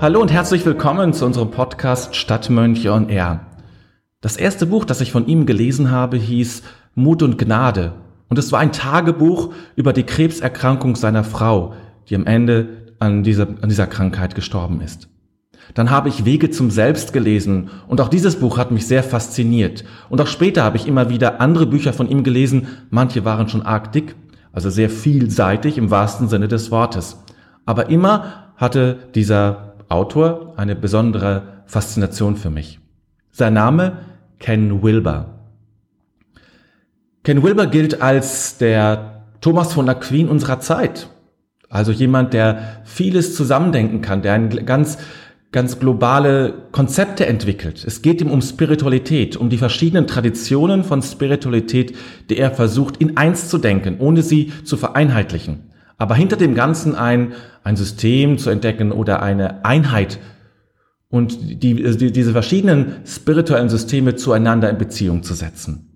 Hallo und herzlich willkommen zu unserem Podcast Stadtmönche on Air. Das erste Buch, das ich von ihm gelesen habe, hieß Mut und Gnade. Und es war ein Tagebuch über die Krebserkrankung seiner Frau, die am Ende an dieser, an dieser Krankheit gestorben ist. Dann habe ich Wege zum Selbst gelesen und auch dieses Buch hat mich sehr fasziniert. Und auch später habe ich immer wieder andere Bücher von ihm gelesen. Manche waren schon arg dick, also sehr vielseitig im wahrsten Sinne des Wortes. Aber immer hatte dieser Autor eine besondere Faszination für mich. Sein Name Ken Wilber. Ken Wilber gilt als der Thomas von Aquin unserer Zeit. Also jemand, der vieles zusammendenken kann, der ein ganz, ganz globale Konzepte entwickelt. Es geht ihm um Spiritualität, um die verschiedenen Traditionen von Spiritualität, die er versucht, in eins zu denken, ohne sie zu vereinheitlichen. Aber hinter dem Ganzen ein, ein System zu entdecken oder eine Einheit und die, die, diese verschiedenen spirituellen Systeme zueinander in Beziehung zu setzen.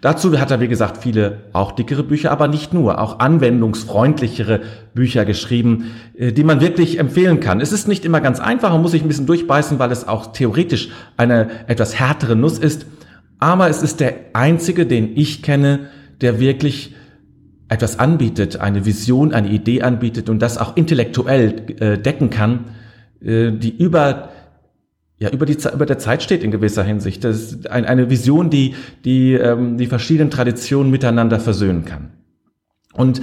Dazu hat er, wie gesagt, viele auch dickere Bücher, aber nicht nur, auch anwendungsfreundlichere Bücher geschrieben, äh, die man wirklich empfehlen kann. Es ist nicht immer ganz einfach, man muss sich ein bisschen durchbeißen, weil es auch theoretisch eine etwas härtere Nuss ist. Aber es ist der einzige, den ich kenne, der wirklich etwas anbietet, eine Vision, eine Idee anbietet und das auch intellektuell äh, decken kann, äh, die über ja über die über der Zeit steht in gewisser Hinsicht. Das ist ein, eine Vision, die die ähm, die verschiedenen Traditionen miteinander versöhnen kann. Und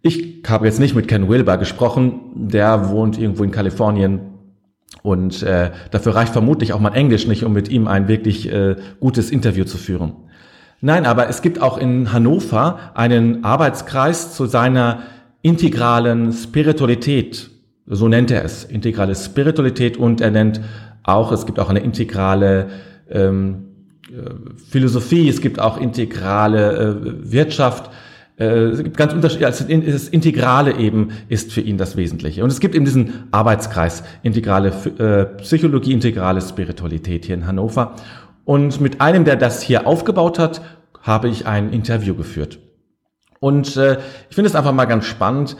ich habe jetzt nicht mit Ken Wilber gesprochen, der wohnt irgendwo in Kalifornien und äh, dafür reicht vermutlich auch mein Englisch nicht, um mit ihm ein wirklich äh, gutes Interview zu führen. Nein, aber es gibt auch in Hannover einen Arbeitskreis zu seiner integralen Spiritualität. So nennt er es, integrale Spiritualität und er nennt auch, es gibt auch eine integrale ähm, äh, Philosophie, es gibt auch integrale äh, Wirtschaft. Äh, es gibt ganz unterschiedliche, also das Integrale eben ist für ihn das Wesentliche. Und es gibt eben diesen Arbeitskreis, integrale äh, Psychologie, integrale Spiritualität hier in Hannover. Und mit einem, der das hier aufgebaut hat, habe ich ein Interview geführt. Und äh, ich finde es einfach mal ganz spannend,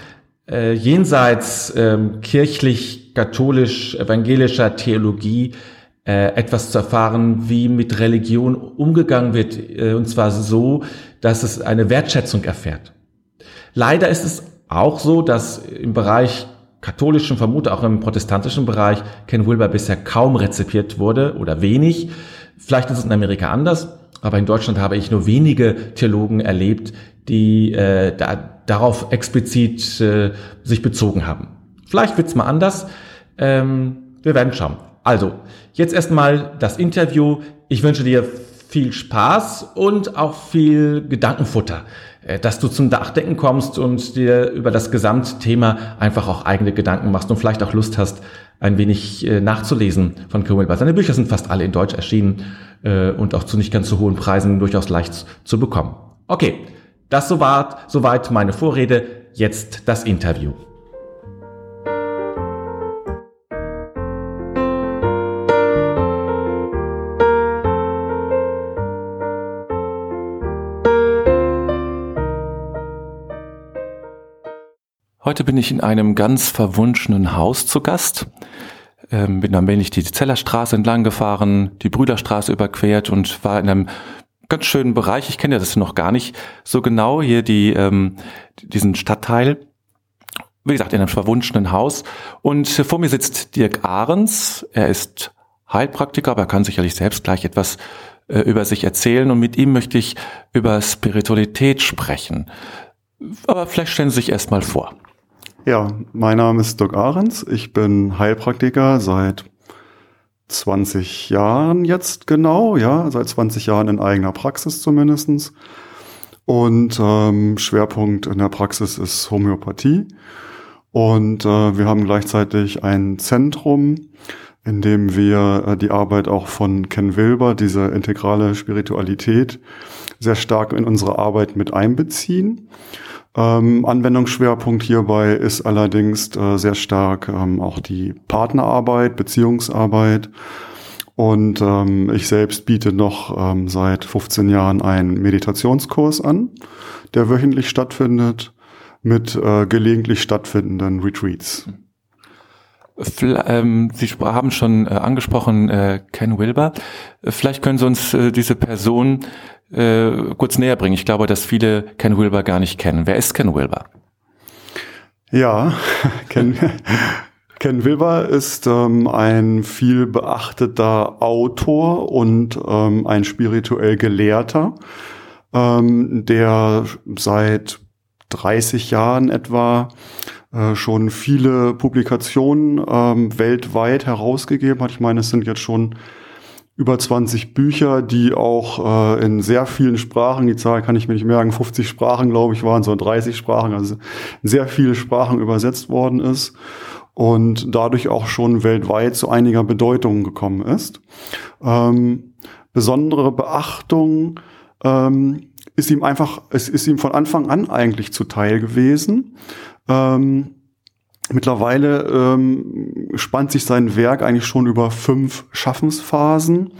äh, jenseits ähm, kirchlich, katholisch, evangelischer Theologie äh, etwas zu erfahren, wie mit Religion umgegangen wird, äh, und zwar so, dass es eine Wertschätzung erfährt. Leider ist es auch so, dass im Bereich katholischen, vermute auch im protestantischen Bereich, Ken Wilber bisher kaum rezipiert wurde oder wenig. Vielleicht ist es in Amerika anders, aber in Deutschland habe ich nur wenige Theologen erlebt, die äh, da, darauf explizit äh, sich bezogen haben. Vielleicht wird's mal anders. Ähm, wir werden schauen. Also, jetzt erstmal das Interview. Ich wünsche dir viel Spaß und auch viel Gedankenfutter, äh, dass du zum Nachdenken kommst und dir über das Gesamtthema einfach auch eigene Gedanken machst und vielleicht auch Lust hast, ein wenig äh, nachzulesen von Wilber. Seine Bücher sind fast alle in Deutsch erschienen äh, und auch zu nicht ganz so hohen Preisen durchaus leicht zu bekommen. Okay, das soweit, soweit meine Vorrede. Jetzt das Interview. Heute bin ich in einem ganz verwunschenen Haus zu Gast. Ähm, bin dann ich die Zellerstraße entlang gefahren, die Brüderstraße überquert und war in einem ganz schönen Bereich. Ich kenne das noch gar nicht so genau hier die ähm, diesen Stadtteil. Wie gesagt, in einem verwunschenen Haus. Und vor mir sitzt Dirk Ahrens. Er ist Heilpraktiker, aber er kann sicherlich selbst gleich etwas äh, über sich erzählen. Und mit ihm möchte ich über Spiritualität sprechen. Aber vielleicht stellen Sie sich erst mal vor. Ja, mein Name ist Dirk Ahrens. Ich bin Heilpraktiker seit 20 Jahren jetzt genau, ja, seit 20 Jahren in eigener Praxis zumindestens. Und ähm, Schwerpunkt in der Praxis ist Homöopathie. Und äh, wir haben gleichzeitig ein Zentrum, in dem wir äh, die Arbeit auch von Ken Wilber, diese integrale Spiritualität, sehr stark in unsere Arbeit mit einbeziehen. Ähm, Anwendungsschwerpunkt hierbei ist allerdings äh, sehr stark ähm, auch die Partnerarbeit, Beziehungsarbeit. Und ähm, ich selbst biete noch ähm, seit 15 Jahren einen Meditationskurs an, der wöchentlich stattfindet, mit äh, gelegentlich stattfindenden Retreats. Ähm, Sie haben schon äh, angesprochen äh, Ken Wilber. Vielleicht können Sie uns äh, diese Person kurz näher bringen. Ich glaube, dass viele Ken Wilber gar nicht kennen. Wer ist Ken Wilber? Ja, Ken, Ken Wilber ist ähm, ein viel beachteter Autor und ähm, ein spirituell Gelehrter, ähm, der seit 30 Jahren etwa äh, schon viele Publikationen ähm, weltweit herausgegeben hat. Ich meine, es sind jetzt schon über 20 Bücher, die auch äh, in sehr vielen Sprachen, die Zahl kann ich mir nicht merken, 50 Sprachen, glaube ich, waren so 30 Sprachen, also sehr viele Sprachen übersetzt worden ist und dadurch auch schon weltweit zu einiger Bedeutung gekommen ist. Ähm, besondere Beachtung ähm, ist ihm einfach, es ist ihm von Anfang an eigentlich zuteil gewesen. Ähm, mittlerweile ähm, spannt sich sein Werk eigentlich schon über fünf Schaffensphasen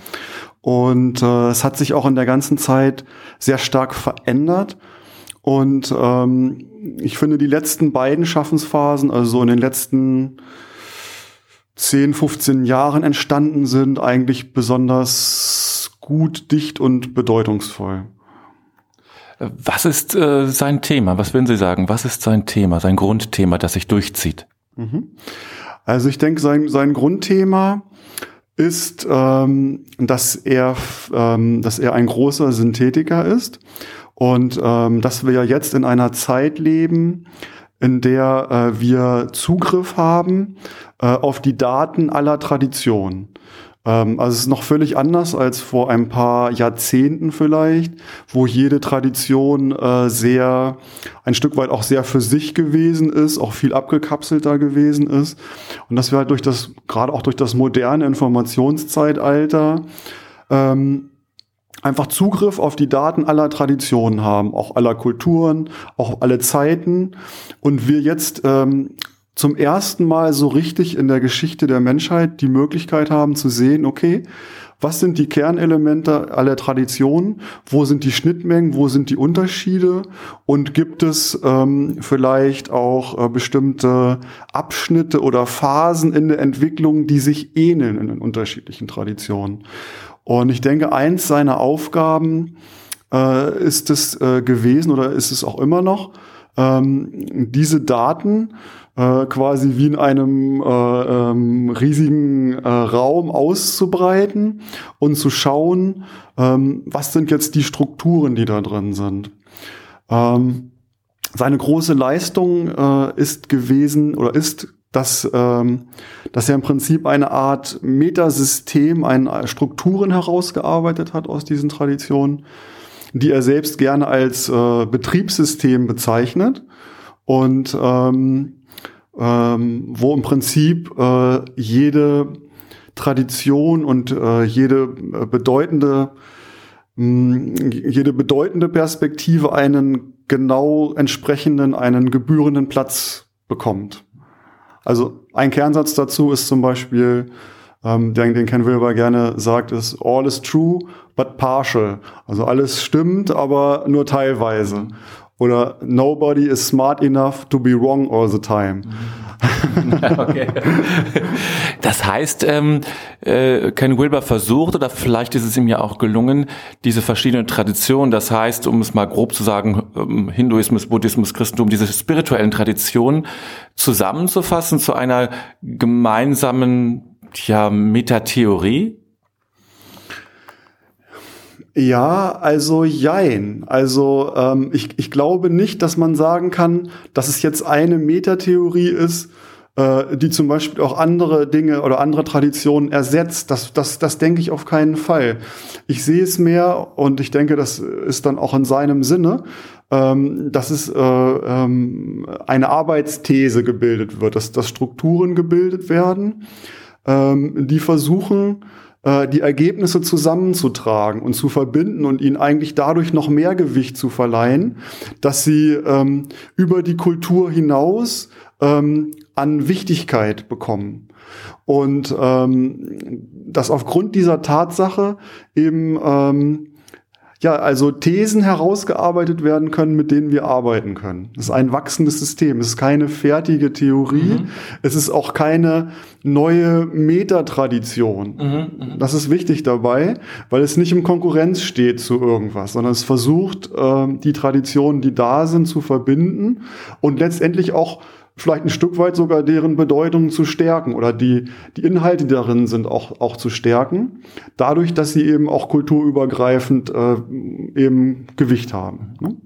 und äh, es hat sich auch in der ganzen Zeit sehr stark verändert. Und ähm, ich finde die letzten beiden Schaffensphasen, also so in den letzten 10, 15 Jahren entstanden sind, eigentlich besonders gut, dicht und bedeutungsvoll. Was ist äh, sein Thema? Was würden Sie sagen? Was ist sein Thema, sein Grundthema, das sich durchzieht? Mhm. Also ich denke, sein, sein Grundthema ist, ähm, dass er, ähm, dass er ein großer Synthetiker ist und ähm, dass wir ja jetzt in einer Zeit leben, in der äh, wir Zugriff haben äh, auf die Daten aller Traditionen. Ähm, also es ist noch völlig anders als vor ein paar Jahrzehnten vielleicht, wo jede Tradition äh, sehr, ein Stück weit auch sehr für sich gewesen ist, auch viel abgekapselter gewesen ist. Und dass wir halt durch das, gerade auch durch das moderne Informationszeitalter, ähm, einfach Zugriff auf die Daten aller Traditionen haben, auch aller Kulturen, auch alle Zeiten. Und wir jetzt ähm, zum ersten Mal so richtig in der Geschichte der Menschheit die Möglichkeit haben zu sehen, okay, was sind die Kernelemente aller Traditionen, wo sind die Schnittmengen, wo sind die Unterschiede? Und gibt es ähm, vielleicht auch äh, bestimmte Abschnitte oder Phasen in der Entwicklung, die sich ähneln in den unterschiedlichen Traditionen. Und ich denke, eins seiner Aufgaben äh, ist es äh, gewesen oder ist es auch immer noch, ähm, diese Daten äh, quasi wie in einem äh, ähm, riesigen äh, Raum auszubreiten und zu schauen, ähm, was sind jetzt die Strukturen, die da drin sind. Ähm, seine große Leistung äh, ist gewesen oder ist dass, ähm, dass er im Prinzip eine Art Metasystem, eine Strukturen herausgearbeitet hat aus diesen Traditionen, die er selbst gerne als äh, Betriebssystem bezeichnet und ähm, ähm, wo im Prinzip äh, jede Tradition und äh, jede äh, bedeutende mh, hm, jede bedeutende Perspektive einen genau entsprechenden, einen gebührenden Platz bekommt. Also ein Kernsatz dazu ist zum Beispiel, ähm, den, den Ken Wilber gerne sagt, ist all is true, but partial. Also alles stimmt, aber nur teilweise. Oder nobody is smart enough to be wrong all the time. okay. Das heißt, ähm, äh, Ken Wilber versucht, oder vielleicht ist es ihm ja auch gelungen, diese verschiedenen Traditionen, das heißt, um es mal grob zu sagen, ähm, Hinduismus, Buddhismus, Christentum, diese spirituellen Traditionen zusammenzufassen zu einer gemeinsamen ja, Metatheorie, ja, also jein. Also ähm, ich, ich glaube nicht, dass man sagen kann, dass es jetzt eine Metatheorie ist, äh, die zum Beispiel auch andere Dinge oder andere Traditionen ersetzt. Das, das, das denke ich auf keinen Fall. Ich sehe es mehr und ich denke, das ist dann auch in seinem Sinne, ähm, dass es äh, ähm, eine Arbeitsthese gebildet wird, dass, dass Strukturen gebildet werden, ähm, die versuchen, äh, die Ergebnisse zusammenzutragen und zu verbinden und ihnen eigentlich dadurch noch mehr Gewicht zu verleihen, dass sie ähm, über die Kultur hinaus ähm, an Wichtigkeit bekommen. Und ähm, dass aufgrund dieser Tatsache eben ähm, ja, also Thesen herausgearbeitet werden können, mit denen wir arbeiten können. Es ist ein wachsendes System. Es ist keine fertige Theorie. Mhm. Es ist auch keine neue Metatradition. Mhm, mhm, das ist wichtig dabei, weil es nicht im Konkurrenz steht zu irgendwas, sondern es versucht, äh, die Traditionen, die da sind, zu verbinden und letztendlich auch vielleicht ein Stück weit sogar deren Bedeutung zu stärken oder die, die Inhalte, die darin sind, auch, auch zu stärken, dadurch, dass sie eben auch kulturübergreifend äh, eben Gewicht haben. Ne?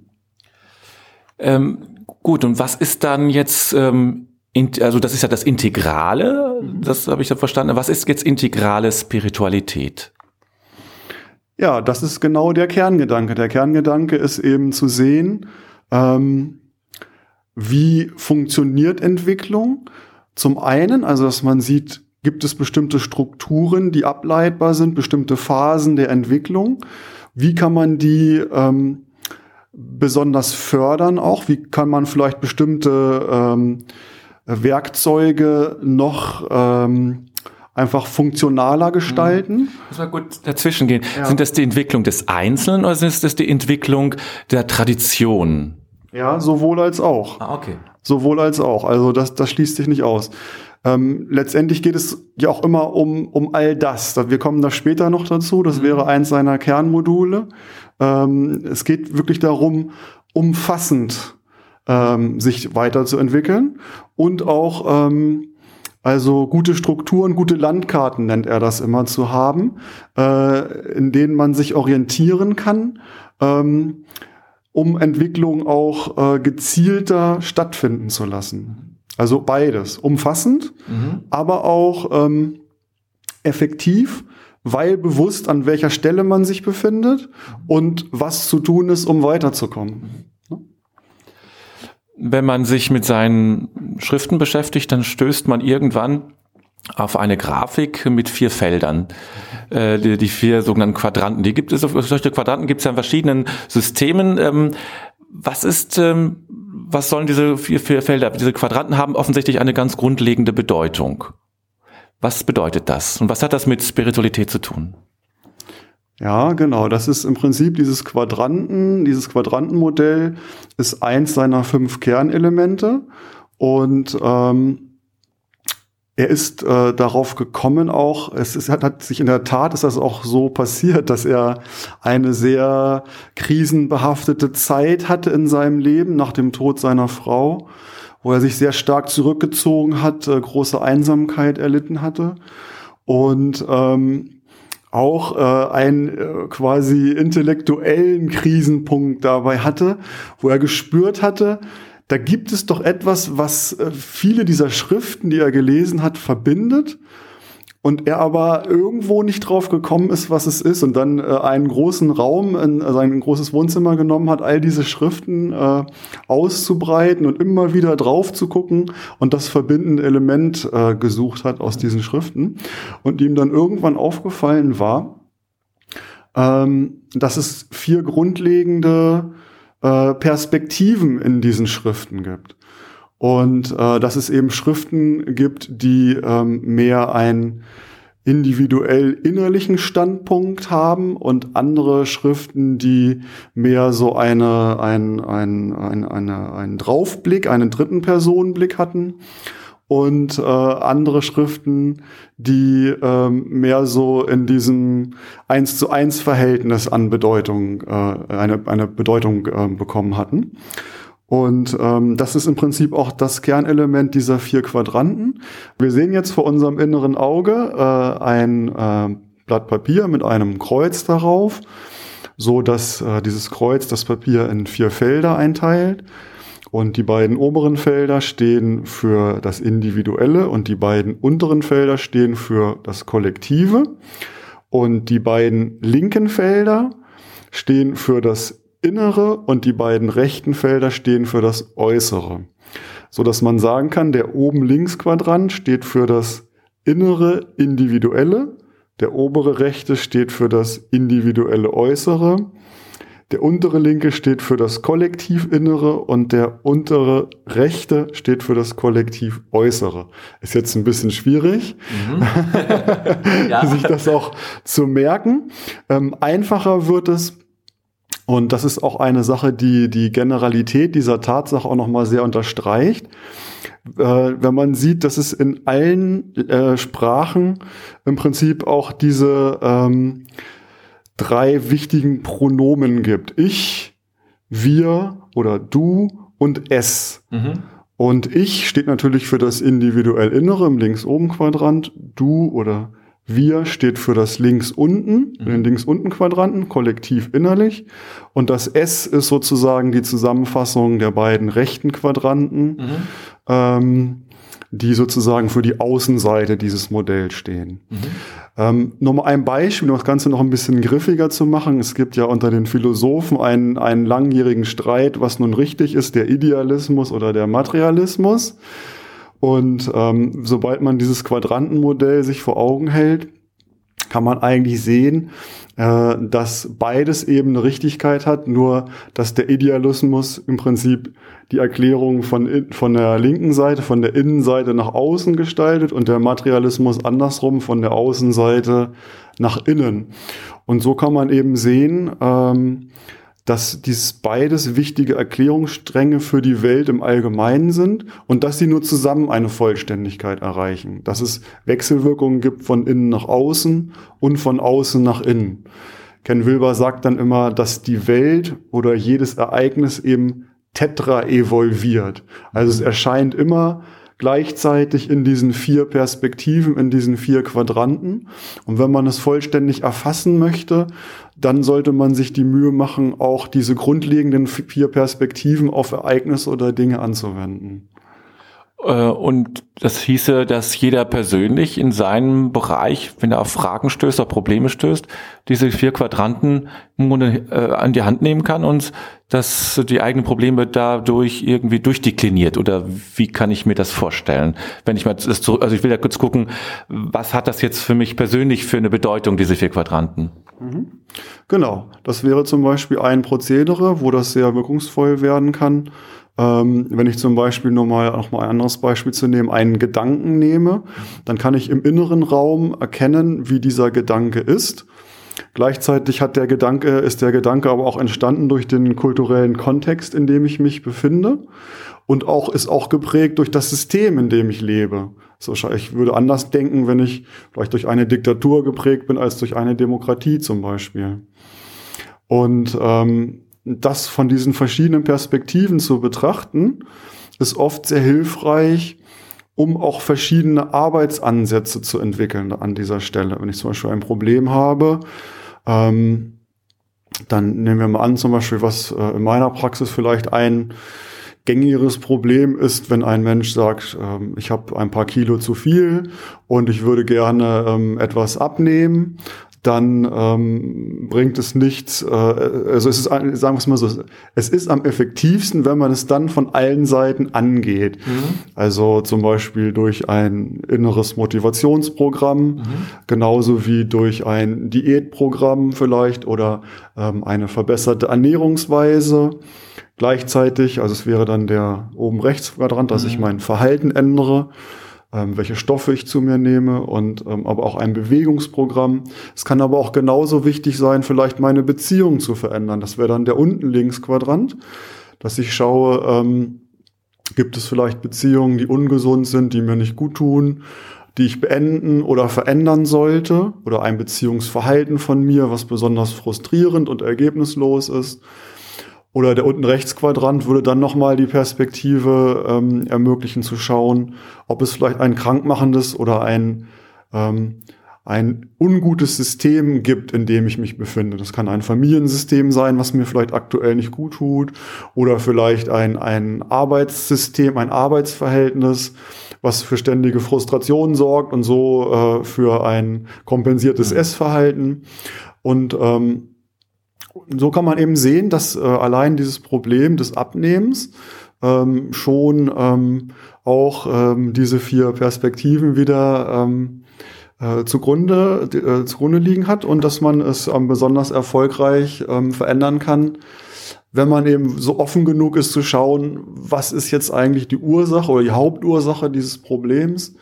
Ähm, gut, und was ist dann jetzt, ähm, in, also das ist ja das Integrale, das habe ich ja verstanden. Was ist jetzt integrale Spiritualität? Ja, das ist genau der Kerngedanke. Der Kerngedanke ist eben zu sehen, ähm, wie funktioniert Entwicklung? Zum einen, also dass man sieht, gibt es bestimmte Strukturen, die ableitbar sind, bestimmte Phasen der Entwicklung. Wie kann man die ähm, besonders fördern auch? Wie kann man vielleicht bestimmte ähm, Werkzeuge noch ähm, einfach funktionaler gestalten. Muss mal gut dazwischen gehen. Ja. Sind das die Entwicklung des Einzelnen oder ist das die Entwicklung der Tradition? Ja, sowohl als auch. Ah, okay. Sowohl als auch. Also das, das schließt sich nicht aus. Ähm, letztendlich geht es ja auch immer um, um all das. Wir kommen da später noch dazu. Das mhm. wäre eins seiner Kernmodule. Ähm, es geht wirklich darum, umfassend ähm, sich weiterzuentwickeln und auch ähm, also gute Strukturen, gute Landkarten nennt er das immer zu haben, äh, in denen man sich orientieren kann. Ähm, um Entwicklung auch äh, gezielter stattfinden zu lassen. Also beides, umfassend, mhm. aber auch ähm, effektiv, weil bewusst, an welcher Stelle man sich befindet und was zu tun ist, um weiterzukommen. Wenn man sich mit seinen Schriften beschäftigt, dann stößt man irgendwann auf eine Grafik mit vier Feldern, äh, die, die, vier sogenannten Quadranten. Die gibt es, solche Quadranten gibt es ja in verschiedenen Systemen. Ähm, was ist, ähm, was sollen diese vier, vier Felder? Diese Quadranten haben offensichtlich eine ganz grundlegende Bedeutung. Was bedeutet das? Und was hat das mit Spiritualität zu tun? Ja, genau. Das ist im Prinzip dieses Quadranten, dieses Quadrantenmodell ist eins seiner fünf Kernelemente. Und ähm, er ist äh, darauf gekommen auch, es ist, hat, hat sich in der Tat ist das auch so passiert, dass er eine sehr krisenbehaftete Zeit hatte in seinem Leben nach dem Tod seiner Frau, wo er sich sehr stark zurückgezogen hat, äh, große Einsamkeit erlitten hatte. Und ähm, auch äh, einen äh, quasi intellektuellen Krisenpunkt dabei hatte, wo er gespürt hatte, da gibt es doch etwas, was äh, viele dieser Schriften, die er gelesen hat, verbindet. Und er aber irgendwo nicht drauf gekommen ist, was es ist. Und dann äh, einen großen Raum, in, also ein großes Wohnzimmer genommen hat, all diese Schriften äh, auszubreiten und immer wieder drauf zu gucken und das verbindende Element äh, gesucht hat aus diesen Schriften. Und ihm dann irgendwann aufgefallen war, ähm, dass es vier grundlegende äh, Perspektiven in diesen Schriften gibt. Und äh, dass es eben Schriften gibt, die ähm, mehr einen individuell innerlichen Standpunkt haben und andere Schriften, die mehr so eine, ein, ein, ein, eine, einen Draufblick, einen dritten Personenblick hatten und äh, andere Schriften, die ähm, mehr so in diesem eins zu eins Verhältnis an Bedeutung äh, eine, eine Bedeutung äh, bekommen hatten. Und ähm, das ist im Prinzip auch das Kernelement dieser vier Quadranten. Wir sehen jetzt vor unserem inneren Auge äh, ein äh, Blatt Papier mit einem Kreuz darauf, so dass äh, dieses Kreuz das Papier in vier Felder einteilt. Und die beiden oberen Felder stehen für das Individuelle und die beiden unteren Felder stehen für das Kollektive. Und die beiden linken Felder stehen für das Innere und die beiden rechten Felder stehen für das Äußere. So dass man sagen kann, der oben links Quadrant steht für das innere Individuelle, der obere rechte steht für das individuelle Äußere der untere linke steht für das Kollektiv-Innere und der untere rechte steht für das Kollektiv-Äußere. Ist jetzt ein bisschen schwierig, mhm. ja. sich das auch zu merken. Ähm, einfacher wird es, Und das ist auch eine Sache, die die Generalität dieser Tatsache auch nochmal sehr unterstreicht. Äh, wenn man sieht, dass es in allen äh, Sprachen im Prinzip auch diese ähm, drei wichtigen Pronomen gibt. Ich, wir oder du und es. Mhm. Und ich steht natürlich für das individuell Innere im links oben Quadrant. Du oder wir steht für das links unten, mhm. den links unten Quadranten, kollektiv innerlich. Und das S ist sozusagen die Zusammenfassung der beiden rechten Quadranten, mhm. ähm, die sozusagen für die Außenseite dieses Modells stehen. Mhm. Ähm, nur mal ein Beispiel, um das Ganze noch ein bisschen griffiger zu machen. Es gibt ja unter den Philosophen einen, einen langjährigen Streit, was nun richtig ist, der Idealismus oder der Materialismus. Und ähm, sobald man dieses Quadrantenmodell sich vor Augen hält, kann man eigentlich sehen, äh, dass beides eben eine Richtigkeit hat, nur dass der Idealismus im Prinzip die Erklärung von, von der linken Seite, von der Innenseite nach außen gestaltet und der Materialismus andersrum von der Außenseite nach innen. Und so kann man eben sehen, ähm, dass dies beides wichtige Erklärungsstränge für die Welt im Allgemeinen sind und dass sie nur zusammen eine Vollständigkeit erreichen. Dass es Wechselwirkungen gibt von innen nach außen und von außen nach innen. Ken Wilber sagt dann immer, dass die Welt oder jedes Ereignis eben tetra evolviert. Also es erscheint immer gleichzeitig in diesen vier Perspektiven, in diesen vier Quadranten. Und wenn man es vollständig erfassen möchte, dann sollte man sich die Mühe machen, auch diese grundlegenden vier Perspektiven auf Ereignisse oder Dinge anzuwenden. Äh, und das hieße, dass jeder persönlich in seinem Bereich, wenn er auf Fragen stößt, auf Probleme stößt, diese vier Quadranten äh, an die Hand nehmen kann und dass die eigenen Probleme dadurch irgendwie durchdekliniert. Oder wie kann ich mir das vorstellen? Wenn ich mal das zurück, also ich will ja kurz gucken, was hat das jetzt für mich persönlich für eine Bedeutung, diese vier Quadranten? Mhm. Genau. Das wäre zum Beispiel ein Prozedere, wo das sehr wirkungsvoll werden kann ähm, wenn ich zum Beispiel nur mal noch mal ein anderes Beispiel zu nehmen, einen Gedanken nehme, dann kann ich im inneren Raum erkennen, wie dieser Gedanke ist. Gleichzeitig hat der Gedanke, ist der Gedanke aber auch entstanden durch den kulturellen Kontext, in dem ich mich befinde und auch ist auch geprägt durch das System, in dem ich lebe. So, ich würde anders denken, wenn ich vielleicht durch eine Diktatur geprägt bin als durch eine Demokratie zum Beispiel. Und ähm, das von diesen verschiedenen Perspektiven zu betrachten, ist oft sehr hilfreich, um auch verschiedene Arbeitsansätze zu entwickeln an dieser Stelle. Wenn ich zum Beispiel ein Problem habe, ähm, dann nehmen wir mal an, zum Beispiel, was äh, in meiner Praxis vielleicht ein gängiges Problem ist, wenn ein Mensch sagt, ähm, ich habe ein paar Kilo zu viel und ich würde gerne ähm, etwas abnehmen dann ähm, bringt es nichts, äh, also es ist, sagen wir es mal so, es ist am effektivsten, wenn man es dann von allen Seiten angeht. Mhm. Also zum Beispiel durch ein inneres Motivationsprogramm, mhm. genauso wie durch ein Diätprogramm vielleicht oder ähm, eine verbesserte Ernährungsweise. Gleichzeitig, also es wäre dann der oben rechts Quadrant, dass mhm. ich mein Verhalten ändere ähm, welche Stoffe ich zu mir nehme und ähm, aber auch ein Bewegungsprogramm. Es kann aber auch genauso wichtig sein, vielleicht meine Beziehung zu verändern. Das wäre dann der unten links Quadrant, dass ich schaue, ähm, gibt es vielleicht Beziehungen, die ungesund sind, die mir nicht gut tun, die ich beenden oder verändern sollte oder ein Beziehungsverhalten von mir, was besonders frustrierend und ergebnislos ist. Oder der unten rechts Quadrant würde dann nochmal die Perspektive ähm, ermöglichen zu schauen, ob es vielleicht ein krankmachendes oder ein, ähm, ein ungutes System gibt, in dem ich mich befinde. Das kann ein Familiensystem sein, was mir vielleicht aktuell nicht gut tut, oder vielleicht ein, ein Arbeitssystem, ein Arbeitsverhältnis, was für ständige Frustration sorgt und so äh, für ein kompensiertes Essverhalten. Und ähm, so kann man eben sehen, dass äh, allein dieses Problem des Abnehmens ähm, schon ähm, auch ähm, diese vier Perspektiven wieder ähm, äh, zugrunde, äh, zugrunde liegen hat und dass man es ähm, besonders erfolgreich ähm, verändern kann, wenn man eben so offen genug ist zu schauen, was ist jetzt eigentlich die Ursache oder die Hauptursache dieses Problems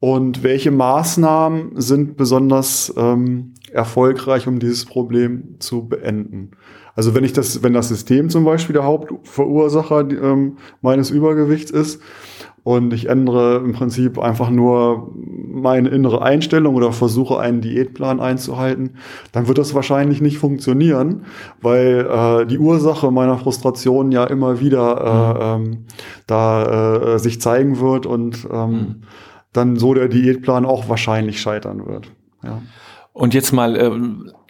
und welche Maßnahmen sind besonders ähm, erfolgreich, um dieses Problem zu beenden. Also wenn ich das, wenn das System zum Beispiel der Hauptverursacher ähm, meines Übergewichts ist und ich ändere im Prinzip einfach nur meine innere Einstellung oder versuche einen Diätplan einzuhalten, dann wird das wahrscheinlich nicht funktionieren, weil äh, die Ursache meiner Frustration ja immer wieder äh, ähm, da äh, sich zeigen wird und ähm, mhm. dann so der Diätplan auch wahrscheinlich scheitern wird. Ja. Und jetzt mal, äh,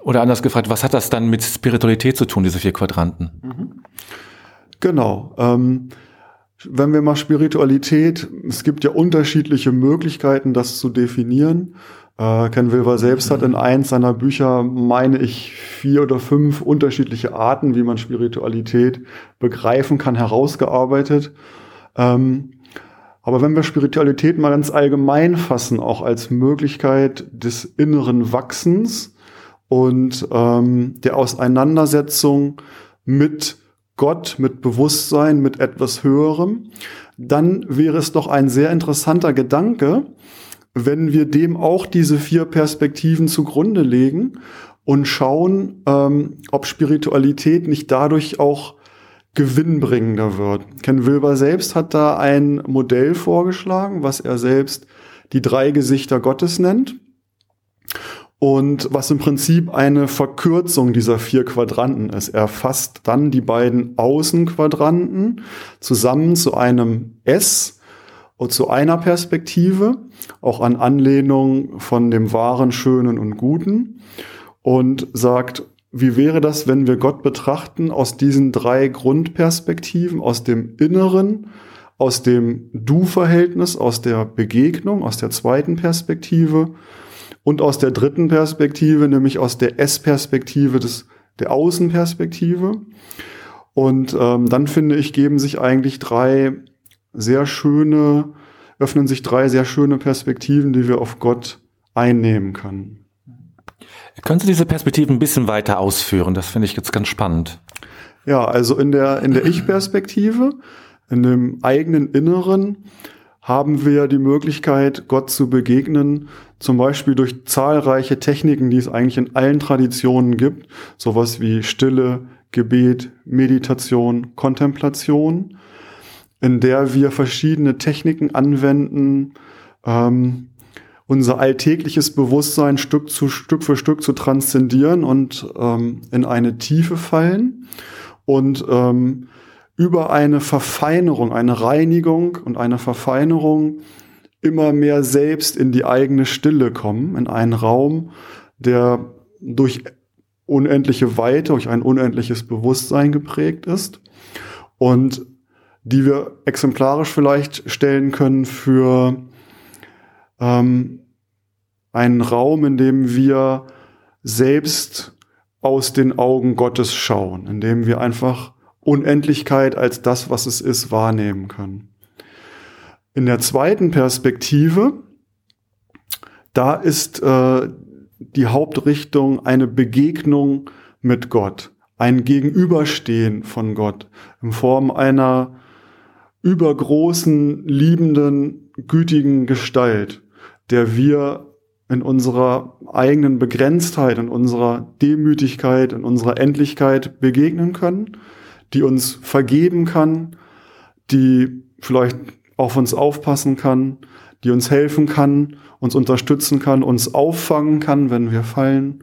oder anders gefragt, was hat das dann mit Spiritualität zu tun, diese vier Quadranten? Mhm. Genau. Ähm, wenn wir mal Spiritualität, es gibt ja unterschiedliche Möglichkeiten, das zu definieren. Äh, Ken Wilber selbst hat in eins seiner Bücher, meine ich, vier oder fünf unterschiedliche Arten, wie man Spiritualität begreifen kann, herausgearbeitet. Ähm, aber wenn wir Spiritualität mal ganz allgemein fassen, auch als Möglichkeit des inneren Wachsens und ähm, der Auseinandersetzung mit Gott, mit Bewusstsein, mit etwas Höherem, dann wäre es doch ein sehr interessanter Gedanke, wenn wir dem auch diese vier Perspektiven zugrunde legen und schauen, ähm, ob Spiritualität nicht dadurch auch gewinnbringender wird. Ken Wilber selbst hat da ein Modell vorgeschlagen, was er selbst die drei Gesichter Gottes nennt und was im Prinzip eine Verkürzung dieser vier Quadranten ist. Er fasst dann die beiden Außenquadranten zusammen zu einem S und zu einer Perspektive, auch an Anlehnung von dem Wahren, Schönen und Guten und sagt, wie wäre das, wenn wir Gott betrachten aus diesen drei Grundperspektiven, aus dem Inneren, aus dem Du-Verhältnis, aus der Begegnung, aus der zweiten Perspektive und aus der dritten Perspektive, nämlich aus der S-Perspektive der Außenperspektive. Und ähm, dann finde ich, geben sich eigentlich drei sehr schöne, öffnen sich drei sehr schöne Perspektiven, die wir auf Gott einnehmen können. Können Sie diese Perspektive ein bisschen weiter ausführen? Das finde ich jetzt ganz spannend. Ja, also in der, in der Ich-Perspektive, in dem eigenen Inneren, haben wir die Möglichkeit, Gott zu begegnen, zum Beispiel durch zahlreiche Techniken, die es eigentlich in allen Traditionen gibt, sowas wie Stille, Gebet, Meditation, Kontemplation, in der wir verschiedene Techniken anwenden, ähm, unser alltägliches Bewusstsein Stück, zu, Stück für Stück zu transzendieren und ähm, in eine Tiefe fallen und ähm, über eine Verfeinerung, eine Reinigung und eine Verfeinerung immer mehr selbst in die eigene Stille kommen, in einen Raum, der durch unendliche Weite, durch ein unendliches Bewusstsein geprägt ist und die wir exemplarisch vielleicht stellen können für ähm, einen Raum, in dem wir selbst aus den Augen Gottes schauen, in dem wir einfach Unendlichkeit als das, was es ist, wahrnehmen können. In der zweiten Perspektive, da ist äh, die Hauptrichtung eine Begegnung mit Gott, ein Gegenüberstehen von Gott in Form einer übergroßen, liebenden, gütigen Gestalt, der wir in unserer eigenen Begrenztheit, in unserer Demütigkeit, in unserer Endlichkeit begegnen können, die uns vergeben kann, die vielleicht auf uns aufpassen kann, die uns helfen kann, uns unterstützen kann, uns auffangen kann, wenn wir fallen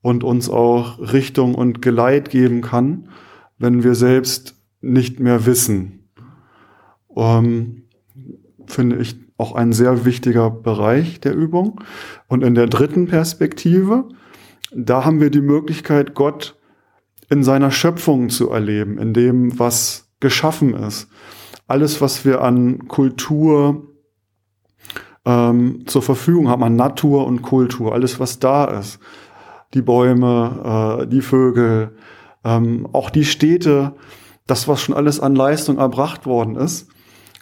und uns auch Richtung und Geleit geben kann, wenn wir selbst nicht mehr wissen. Ähm, finde ich auch ein sehr wichtiger Bereich der Übung. Und in der dritten Perspektive, da haben wir die Möglichkeit, Gott in seiner Schöpfung zu erleben, in dem, was geschaffen ist. Alles, was wir an Kultur ähm, zur Verfügung haben, an Natur und Kultur, alles, was da ist. Die Bäume, äh, die Vögel, ähm, auch die Städte, das, was schon alles an Leistung erbracht worden ist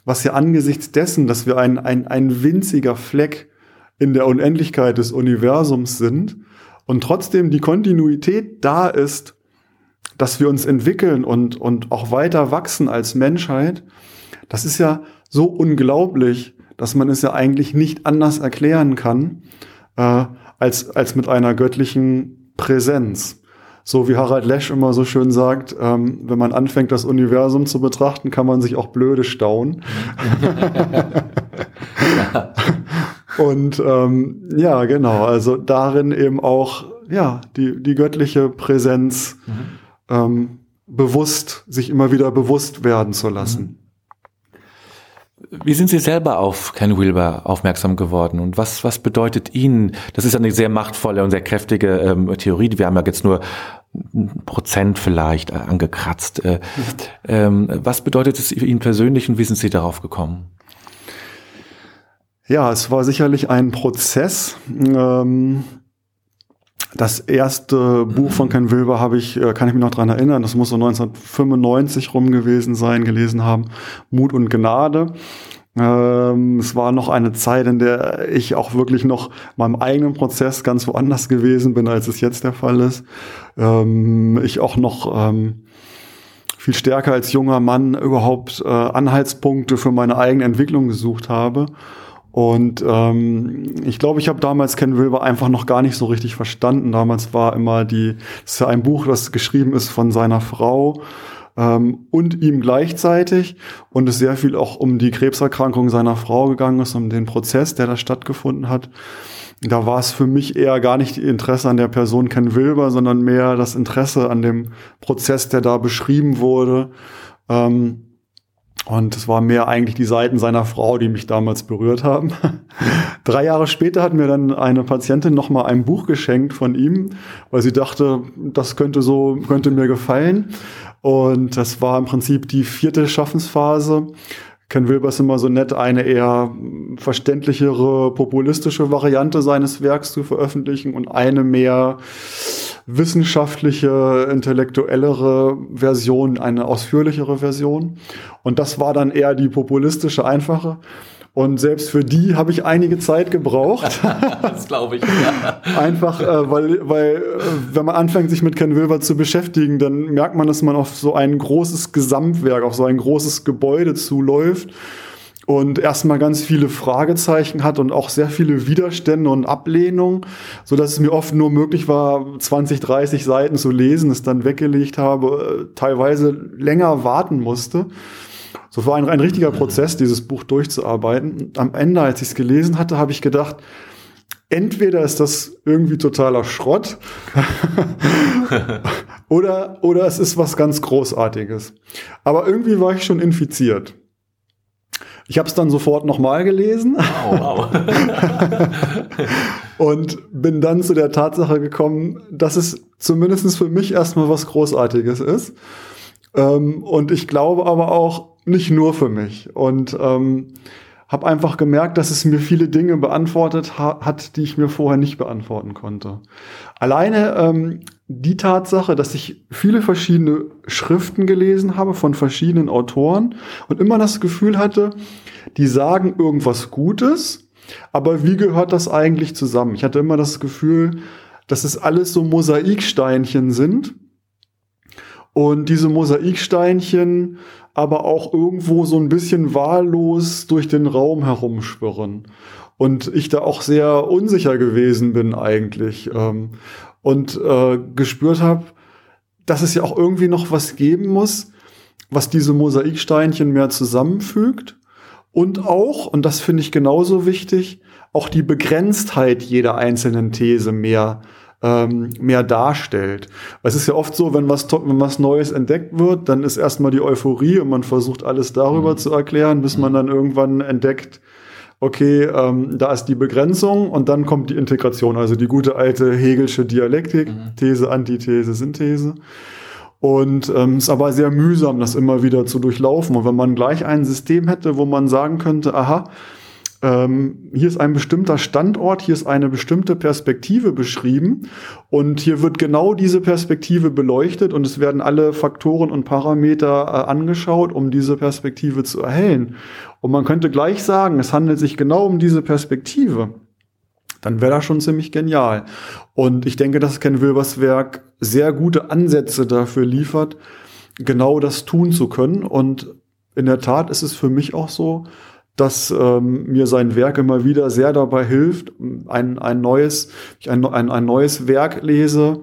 was ja angesichts dessen, dass wir ein, ein, ein winziger Fleck in der Unendlichkeit des Universums sind und trotzdem die Kontinuität da ist, dass wir uns entwickeln und, und auch weiter wachsen als Menschheit, das ist ja so unglaublich, dass man es ja eigentlich nicht anders erklären kann, äh, als, als mit einer göttlichen Präsenz. So wie Harald Lesch immer so schön sagt, ähm, wenn man anfängt, das Universum zu betrachten, kann man sich auch blöde staunen. Und ähm, ja, genau, also darin eben auch ja die, die göttliche Präsenz mhm. ähm, bewusst, sich immer wieder bewusst werden zu lassen. Mhm. Wie sind Sie selber auf Ken Wilber aufmerksam geworden und was, was bedeutet Ihnen, das ist eine sehr machtvolle und sehr kräftige ähm, Theorie, wir haben ja jetzt nur ein Prozent vielleicht äh, angekratzt. Äh, ähm, was bedeutet es Ihnen persönlich und wie sind Sie darauf gekommen? Ja, es war sicherlich ein Prozess. Ähm, das erste Buch von Ken Wilber habe ich, äh, kann ich mich noch dran erinnern, das muss so 1995 rum gewesen sein, gelesen haben, Mut und Gnade. Ähm, es war noch eine Zeit, in der ich auch wirklich noch meinem eigenen Prozess ganz woanders gewesen bin, als es jetzt der Fall ist. Ähm, ich auch noch ähm, viel stärker als junger Mann überhaupt äh, Anhaltspunkte für meine eigene Entwicklung gesucht habe. Und ähm, ich glaube, ich habe damals Ken Wilber einfach noch gar nicht so richtig verstanden. Damals war immer die, das ist ja ein Buch, das geschrieben ist von seiner Frau ähm, und ihm gleichzeitig und es sehr viel auch um die Krebserkrankung seiner Frau gegangen ist, um den Prozess, der da stattgefunden hat. Da war es für mich eher gar nicht die Interesse an der Person Ken Wilber, sondern mehr das Interesse an dem Prozess, der da beschrieben wurde. Ähm, und es war mehr eigentlich die Seiten seiner Frau, die mich damals berührt haben. Drei Jahre später hat mir dann eine Patientin noch mal ein Buch geschenkt von ihm, weil sie dachte, das könnte so, könnte mir gefallen. Und das war im Prinzip die vierte Schaffensphase. Ken Wilber ist immer so nett, eine eher verständlichere, populistische Variante seines Werks zu veröffentlichen und eine mehr wissenschaftliche, intellektuellere Version, eine ausführlichere Version. Und das war dann eher die populistische, einfache. Und selbst für die habe ich einige Zeit gebraucht. das glaube ich. Ja. Einfach, äh, weil, weil äh, wenn man anfängt, sich mit Ken Wilber zu beschäftigen, dann merkt man, dass man auf so ein großes Gesamtwerk, auf so ein großes Gebäude zuläuft und erstmal ganz viele Fragezeichen hat und auch sehr viele Widerstände und Ablehnungen, so dass es mir oft nur möglich war, 20, 30 Seiten zu lesen, es dann weggelegt habe, äh, teilweise länger warten musste. So war ein, ein richtiger Prozess, dieses Buch durchzuarbeiten. Am Ende, als ich es gelesen hatte, habe ich gedacht, entweder ist das irgendwie totaler Schrott oder, oder es ist was ganz Großartiges. Aber irgendwie war ich schon infiziert. Ich habe es dann sofort nochmal gelesen oh, wow. und bin dann zu der Tatsache gekommen, dass es zumindest für mich erstmal was Großartiges ist. Ähm, und ich glaube aber auch nicht nur für mich. Und ähm, habe einfach gemerkt, dass es mir viele Dinge beantwortet ha hat, die ich mir vorher nicht beantworten konnte. Alleine ähm, die Tatsache, dass ich viele verschiedene Schriften gelesen habe von verschiedenen Autoren und immer das Gefühl hatte, die sagen irgendwas Gutes, aber wie gehört das eigentlich zusammen? Ich hatte immer das Gefühl, dass es alles so Mosaiksteinchen sind und diese Mosaiksteinchen aber auch irgendwo so ein bisschen wahllos durch den Raum herumschwirren. Und ich da auch sehr unsicher gewesen bin eigentlich. Ähm, und äh, gespürt habe, dass es ja auch irgendwie noch was geben muss, was diese Mosaiksteinchen mehr zusammenfügt und auch, und das finde ich genauso wichtig, auch die Begrenztheit jeder einzelnen These mehr ähm, mehr darstellt. Es ist ja oft so, wenn was, wenn was Neues entdeckt wird, dann ist erstmal die Euphorie und man versucht alles darüber mhm. zu erklären, bis man mhm. dann irgendwann entdeckt, okay, ähm, da ist die Begrenzung und dann kommt die Integration, also die gute alte Hegelsche Dialektik, mhm. These, Antithese, Synthese. Und es ähm, ist aber sehr mühsam, das immer wieder zu durchlaufen. Und wenn man gleich ein System hätte, wo man sagen könnte, aha, ähm, hier ist ein bestimmter Standort, hier ist eine bestimmte Perspektive beschrieben und hier wird genau diese Perspektive beleuchtet und es werden alle Faktoren und Parameter äh, angeschaut, um diese Perspektive zu erhellen. Und man könnte gleich sagen, es handelt sich genau um diese Perspektive. Dann wäre das schon ziemlich genial. Und ich denke, dass Ken Wilbers Werk sehr gute Ansätze dafür liefert, genau das tun zu können. Und in der Tat ist es für mich auch so, dass ähm, mir sein Werk immer wieder sehr dabei hilft, ein, ein neues, ich ein, ein, ein neues Werk lese,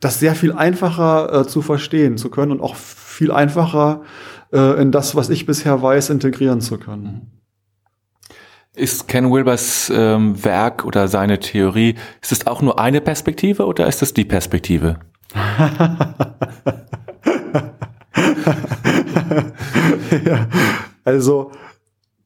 das sehr viel einfacher äh, zu verstehen zu können und auch viel einfacher äh, in das, was ich bisher weiß, integrieren zu können. Ist Ken Wilbers ähm, Werk oder seine Theorie, ist es auch nur eine Perspektive oder ist es die Perspektive? ja, also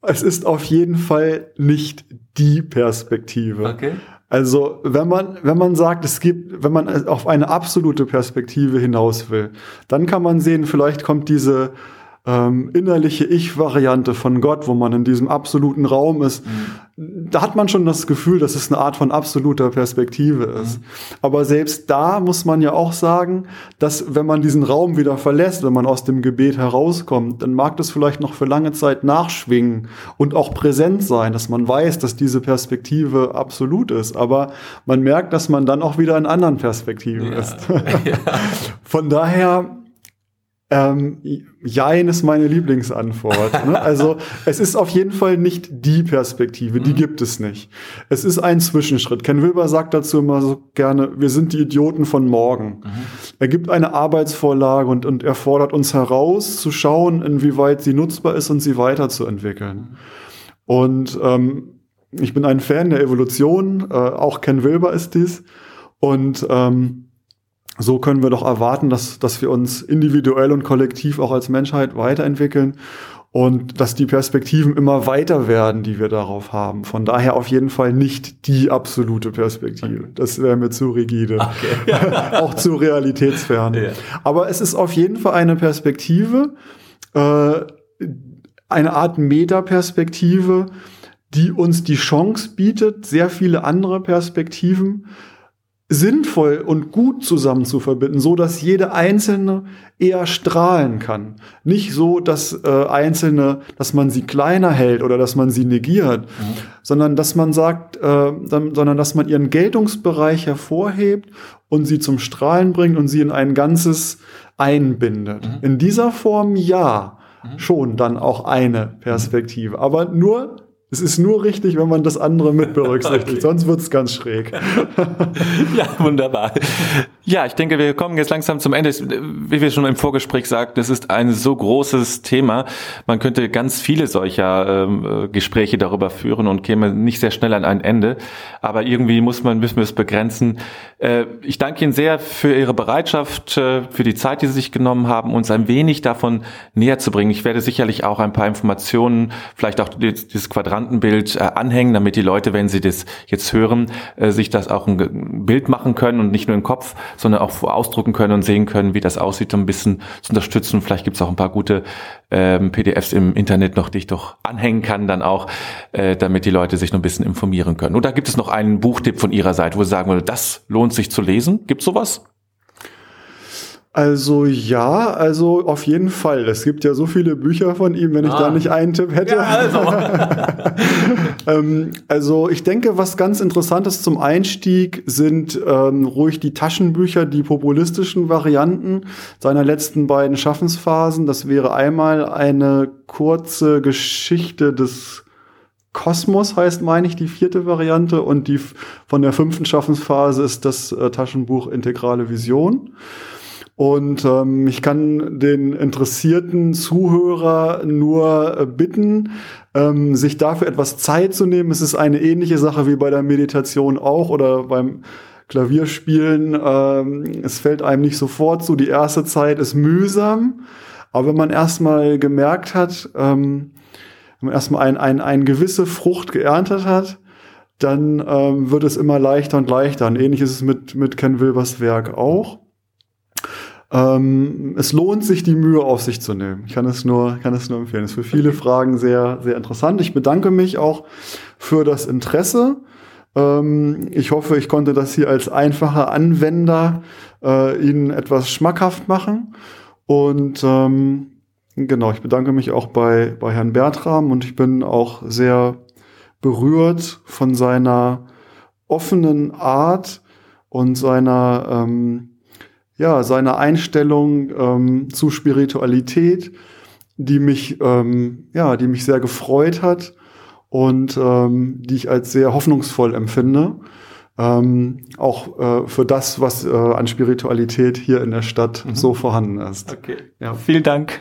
es ist auf jeden Fall nicht die Perspektive. Okay. Also, wenn man, wenn man sagt, es gibt, wenn man auf eine absolute Perspektive hinaus will, dann kann man sehen, vielleicht kommt diese ähm, innerliche Ich-Variante von Gott, wo man in diesem absoluten Raum ist, mhm. da hat man schon das Gefühl, dass es eine Art von absoluter Perspektive ist. Mhm. Aber selbst da muss man ja auch sagen, dass wenn man diesen Raum wieder verlässt, wenn man aus dem Gebet herauskommt, dann mag das vielleicht noch für lange Zeit nachschwingen und auch präsent sein, dass man weiß, dass diese Perspektive absolut ist. Aber man merkt, dass man dann auch wieder in anderen Perspektiven ja. ist. Ja. Von daher ähm, Jein ist meine Lieblingsantwort. Ne? Also es ist auf jeden Fall nicht die Perspektive, die mhm. gibt es nicht. Es ist ein Zwischenschritt. Ken Wilber sagt dazu immer so gerne, wir sind die Idioten von morgen. Mhm. Er gibt eine Arbeitsvorlage und, und er fordert uns heraus, zu schauen, inwieweit sie nutzbar ist und sie weiterzuentwickeln. Und ähm, ich bin ein Fan der Evolution, äh, auch Ken Wilber ist dies. Und ähm, so können wir doch erwarten, dass, dass wir uns individuell und kollektiv auch als Menschheit weiterentwickeln und dass die Perspektiven immer weiter werden, die wir darauf haben. Von daher auf jeden Fall nicht die absolute Perspektive. Das wäre mir zu rigide. Okay. auch zu realitätsfern. Ja. Aber es ist auf jeden Fall eine Perspektive, äh, eine Art Metaperspektive, die uns die Chance bietet, sehr viele andere Perspektiven sinnvoll und gut zusammen zu verbinden, so dass jede einzelne eher strahlen kann. Nicht so, dass äh, einzelne, dass man sie kleiner hält oder dass man sie negiert, mhm. sondern dass man sagt, äh, dann, sondern dass man ihren Geltungsbereich hervorhebt und sie zum Strahlen bringt und sie in ein Ganzes einbindet. Mhm. In dieser Form ja, mhm. schon dann auch eine Perspektive, aber nur es ist nur richtig, wenn man das andere mit berücksichtigt, okay. sonst wird's ganz schräg. ja, wunderbar. Ja, ich denke, wir kommen jetzt langsam zum Ende. Wie wir schon im Vorgespräch sagten, es ist ein so großes Thema. Man könnte ganz viele solcher ähm, Gespräche darüber führen und käme nicht sehr schnell an ein Ende. Aber irgendwie muss man, müssen wir es begrenzen. Äh, ich danke Ihnen sehr für Ihre Bereitschaft, äh, für die Zeit, die Sie sich genommen haben, uns ein wenig davon näher zu bringen. Ich werde sicherlich auch ein paar Informationen, vielleicht auch dieses Quadrantenbild äh, anhängen, damit die Leute, wenn sie das jetzt hören, sich das auch ein Bild machen können und nicht nur im Kopf, sondern auch ausdrucken können und sehen können, wie das aussieht, um ein bisschen zu unterstützen. Vielleicht gibt es auch ein paar gute ähm, PDFs im Internet noch, die ich doch anhängen kann, dann auch, damit die Leute sich noch ein bisschen informieren können. Oder gibt es noch einen Buchtipp von Ihrer Seite, wo Sie sagen würde, das lohnt sich zu lesen? Gibt sowas? Also ja, also auf jeden Fall. Es gibt ja so viele Bücher von ihm, wenn ah. ich da ah. nicht einen Tipp hätte. Ja, also. ähm, also ich denke, was ganz interessant ist zum Einstieg, sind ähm, ruhig die Taschenbücher, die populistischen Varianten seiner letzten beiden Schaffensphasen. Das wäre einmal eine kurze Geschichte des Kosmos heißt, meine ich, die vierte Variante und die von der fünften Schaffensphase ist das äh, Taschenbuch Integrale Vision. Und ähm, ich kann den interessierten Zuhörer nur äh, bitten, ähm, sich dafür etwas Zeit zu nehmen. Es ist eine ähnliche Sache wie bei der Meditation auch oder beim Klavierspielen. Ähm, es fällt einem nicht sofort zu. Die erste Zeit ist mühsam. Aber wenn man erstmal gemerkt hat, ähm, wenn man erstmal ein, ein, eine gewisse Frucht geerntet hat, dann ähm, wird es immer leichter und leichter. Und ähnlich ist es mit, mit Ken Wilbers Werk auch. Ähm, es lohnt sich, die Mühe auf sich zu nehmen. Ich kann es nur, kann es nur empfehlen. Es ist für viele Fragen sehr, sehr interessant. Ich bedanke mich auch für das Interesse. Ähm, ich hoffe, ich konnte das hier als einfacher Anwender äh, Ihnen etwas schmackhaft machen. Und ähm, genau, ich bedanke mich auch bei, bei Herrn Bertram und ich bin auch sehr berührt von seiner offenen Art und seiner ähm, ja, seine Einstellung ähm, zu Spiritualität, die mich, ähm, ja, die mich sehr gefreut hat und ähm, die ich als sehr hoffnungsvoll empfinde. Ähm, auch äh, für das, was äh, an Spiritualität hier in der Stadt mhm. so vorhanden ist. Okay. Ja. Vielen Dank.